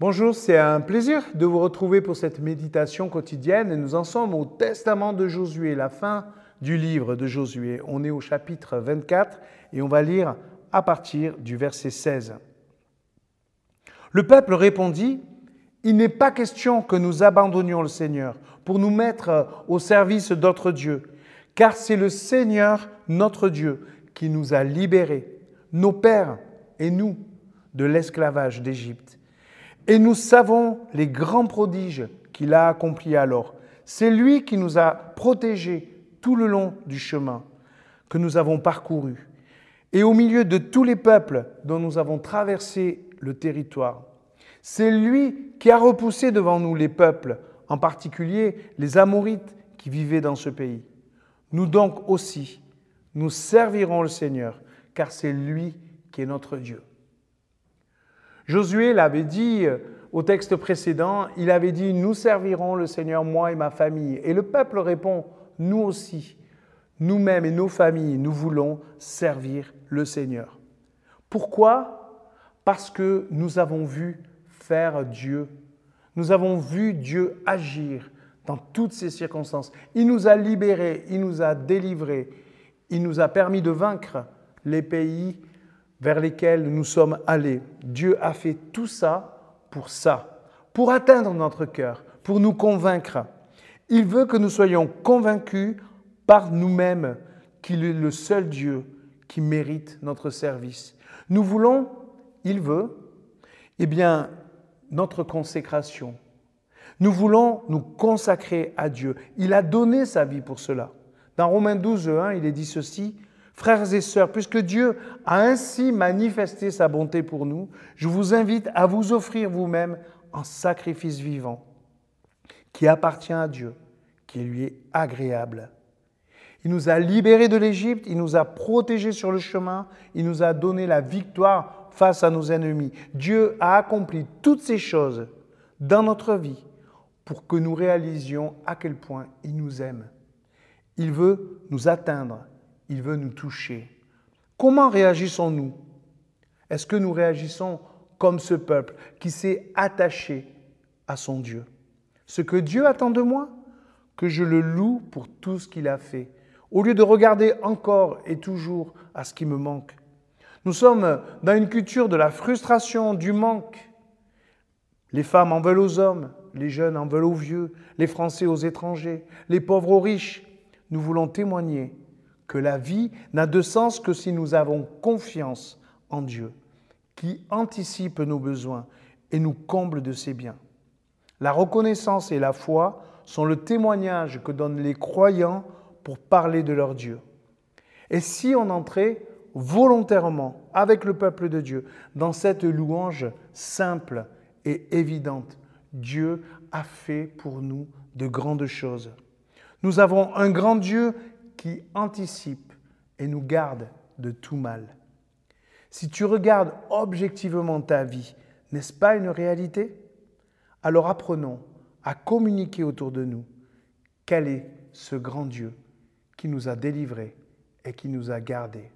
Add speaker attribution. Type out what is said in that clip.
Speaker 1: Bonjour, c'est un plaisir de vous retrouver pour cette méditation quotidienne et nous en sommes au Testament de Josué, la fin du livre de Josué. On est au chapitre 24 et on va lire à partir du verset 16. Le peuple répondit, Il n'est pas question que nous abandonnions le Seigneur pour nous mettre au service d'autres dieux, car c'est le Seigneur notre Dieu qui nous a libérés, nos pères et nous, de l'esclavage d'Égypte. Et nous savons les grands prodiges qu'il a accomplis alors. C'est lui qui nous a protégés tout le long du chemin que nous avons parcouru et au milieu de tous les peuples dont nous avons traversé le territoire. C'est lui qui a repoussé devant nous les peuples, en particulier les Amorites qui vivaient dans ce pays. Nous donc aussi, nous servirons le Seigneur, car c'est lui qui est notre Dieu. Josué l'avait dit euh, au texte précédent, il avait dit, nous servirons le Seigneur, moi et ma famille. Et le peuple répond, nous aussi, nous-mêmes et nos familles, nous voulons servir le Seigneur. Pourquoi? Parce que nous avons vu faire Dieu. Nous avons vu Dieu agir dans toutes ces circonstances. Il nous a libérés, il nous a délivrés, il nous a permis de vaincre les pays vers lesquels nous sommes allés. Dieu a fait tout ça pour ça, pour atteindre notre cœur, pour nous convaincre. Il veut que nous soyons convaincus par nous-mêmes qu'il est le seul Dieu qui mérite notre service. Nous voulons, il veut, eh bien, notre consécration. Nous voulons nous consacrer à Dieu. Il a donné sa vie pour cela. Dans Romains 12, 1, il est dit ceci, Frères et sœurs, puisque Dieu a ainsi manifesté sa bonté pour nous, je vous invite à vous offrir vous-même en sacrifice vivant, qui appartient à Dieu, qui lui est agréable. Il nous a libérés de l'Égypte, il nous a protégés sur le chemin, il nous a donné la victoire face à nos ennemis. Dieu a accompli toutes ces choses dans notre vie pour que nous réalisions à quel point il nous aime. Il veut nous atteindre il veut nous toucher. Comment réagissons-nous? Est-ce que nous réagissons comme ce peuple qui s'est attaché à son Dieu? Ce que Dieu attend de moi, que je le loue pour tout ce qu'il a fait, au lieu de regarder encore et toujours à ce qui me manque. Nous sommes dans une culture de la frustration, du manque. Les femmes en veulent aux hommes, les jeunes en veulent aux vieux, les Français aux étrangers, les pauvres aux riches. Nous voulons témoigner que la vie n'a de sens que si nous avons confiance en Dieu, qui anticipe nos besoins et nous comble de ses biens. La reconnaissance et la foi sont le témoignage que donnent les croyants pour parler de leur Dieu. Et si on entrait volontairement avec le peuple de Dieu dans cette louange simple et évidente, Dieu a fait pour nous de grandes choses. Nous avons un grand Dieu qui anticipe et nous garde de tout mal. Si tu regardes objectivement ta vie, n'est-ce pas une réalité? Alors apprenons à communiquer autour de nous quel est ce grand Dieu qui nous a délivrés et qui nous a gardés.